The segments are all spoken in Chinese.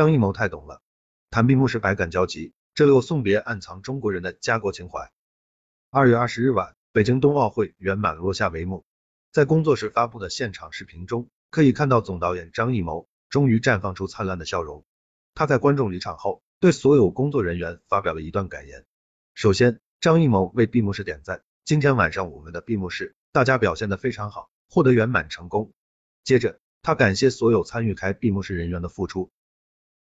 张艺谋太懂了，谈闭幕式百感交集，这里我送别暗藏中国人的家国情怀。二月二十日晚，北京冬奥会圆满落下帷幕，在工作室发布的现场视频中，可以看到总导演张艺谋终于绽放出灿烂的笑容。他在观众离场后，对所有工作人员发表了一段感言。首先，张艺谋为闭幕式点赞，今天晚上我们的闭幕式，大家表现的非常好，获得圆满成功。接着，他感谢所有参与开闭幕式人员的付出，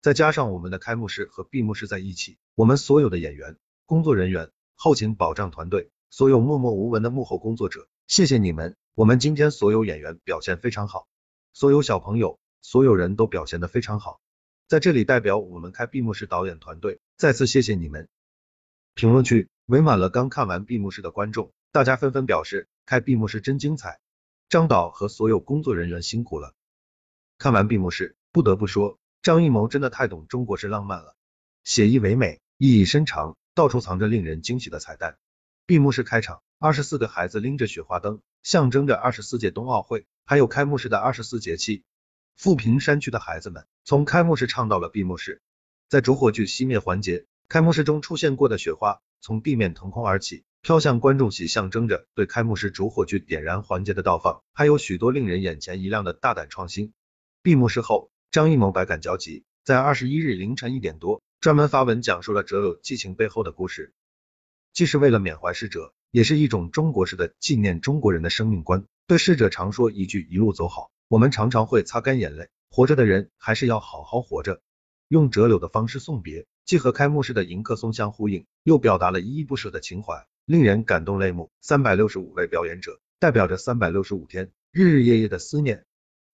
再加上我们的开幕式和闭幕式在一起，我们所有的演员、工作人员。后勤保障团队，所有默默无闻的幕后工作者，谢谢你们！我们今天所有演员表现非常好，所有小朋友，所有人都表现的非常好。在这里代表我们开闭幕式导演团队，再次谢谢你们。评论区围满了刚看完闭幕式的观众，大家纷纷表示开闭幕式真精彩，张导和所有工作人员辛苦了。看完闭幕式，不得不说，张艺谋真的太懂中国式浪漫了，写意唯美，意义深长。到处藏着令人惊喜的彩蛋。闭幕式开场，二十四个孩子拎着雪花灯，象征着二十四届冬奥会，还有开幕式的二十四节气。富平山区的孩子们从开幕式唱到了闭幕式。在主火炬熄灭环节，开幕式中出现过的雪花从地面腾空而起，飘向观众席，象征着对开幕式主火炬点燃环节的倒放。还有许多令人眼前一亮的大胆创新。闭幕式后，张艺谋百感交集，在二十一日凌晨一点多。专门发文讲述了折柳寄情背后的故事，既是为了缅怀逝者，也是一种中国式的纪念中国人的生命观。对逝者常说一句一路走好，我们常常会擦干眼泪，活着的人还是要好好活着。用折柳的方式送别，既和开幕式的迎客松相呼应，又表达了依依不舍的情怀，令人感动泪目。三百六十五位表演者，代表着三百六十五天日日夜夜的思念。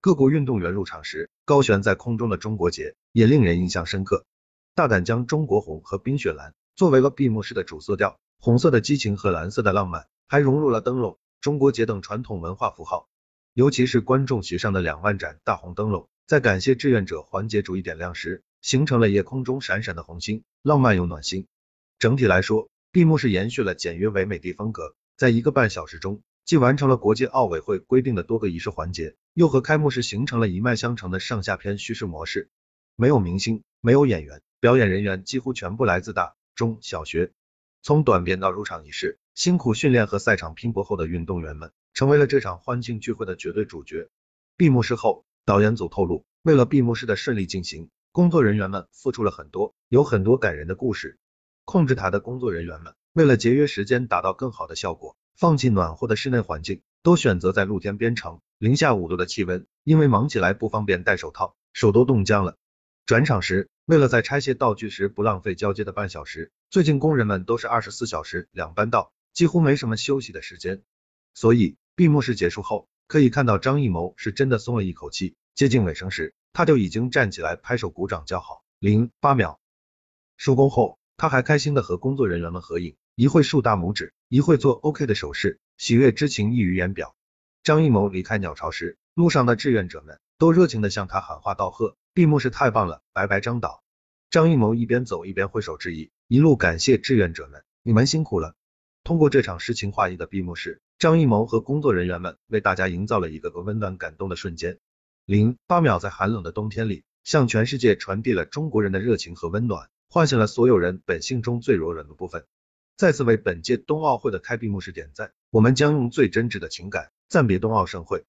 各国运动员入场时，高悬在空中的中国结也令人印象深刻。大胆将中国红和冰雪蓝作为了闭幕式的主色调，红色的激情和蓝色的浪漫，还融入了灯笼、中国结等传统文化符号。尤其是观众席上的两万盏大红灯笼，在感谢志愿者环节逐一点亮时，形成了夜空中闪闪的红星，浪漫又暖心。整体来说，闭幕式延续了简约唯美的风格，在一个半小时中，既完成了国际奥委会规定的多个仪式环节，又和开幕式形成了一脉相承的上下篇叙事模式。没有明星，没有演员。表演人员几乎全部来自大、中、小学，从短片到入场仪式，辛苦训练和赛场拼搏后的运动员们，成为了这场欢庆聚会的绝对主角。闭幕式后，导演组透露，为了闭幕式的顺利进行，工作人员们付出了很多，有很多感人的故事。控制台的工作人员们，为了节约时间，达到更好的效果，放弃暖和的室内环境，都选择在露天编程。零下五度的气温，因为忙起来不方便戴手套，手都冻僵了。转场时。为了在拆卸道具时不浪费交接的半小时，最近工人们都是二十四小时两班倒，几乎没什么休息的时间。所以闭幕式结束后，可以看到张艺谋是真的松了一口气。接近尾声时，他就已经站起来拍手鼓掌叫好。零八秒收工后，他还开心的和工作人员们合影，一会竖大拇指，一会做 OK 的手势，喜悦之情溢于言表。张艺谋离开鸟巢时，路上的志愿者们都热情的向他喊话道贺。闭幕式太棒了，拜拜张导。张艺谋一边走一边挥手致意，一路感谢志愿者们，你们辛苦了。通过这场诗情画意的闭幕式，张艺谋和工作人员们为大家营造了一个个温暖感动的瞬间。零八秒在寒冷的冬天里，向全世界传递了中国人的热情和温暖，唤醒了所有人本性中最柔软的部分。再次为本届冬奥会的开闭幕式点赞，我们将用最真挚的情感暂别冬奥盛会。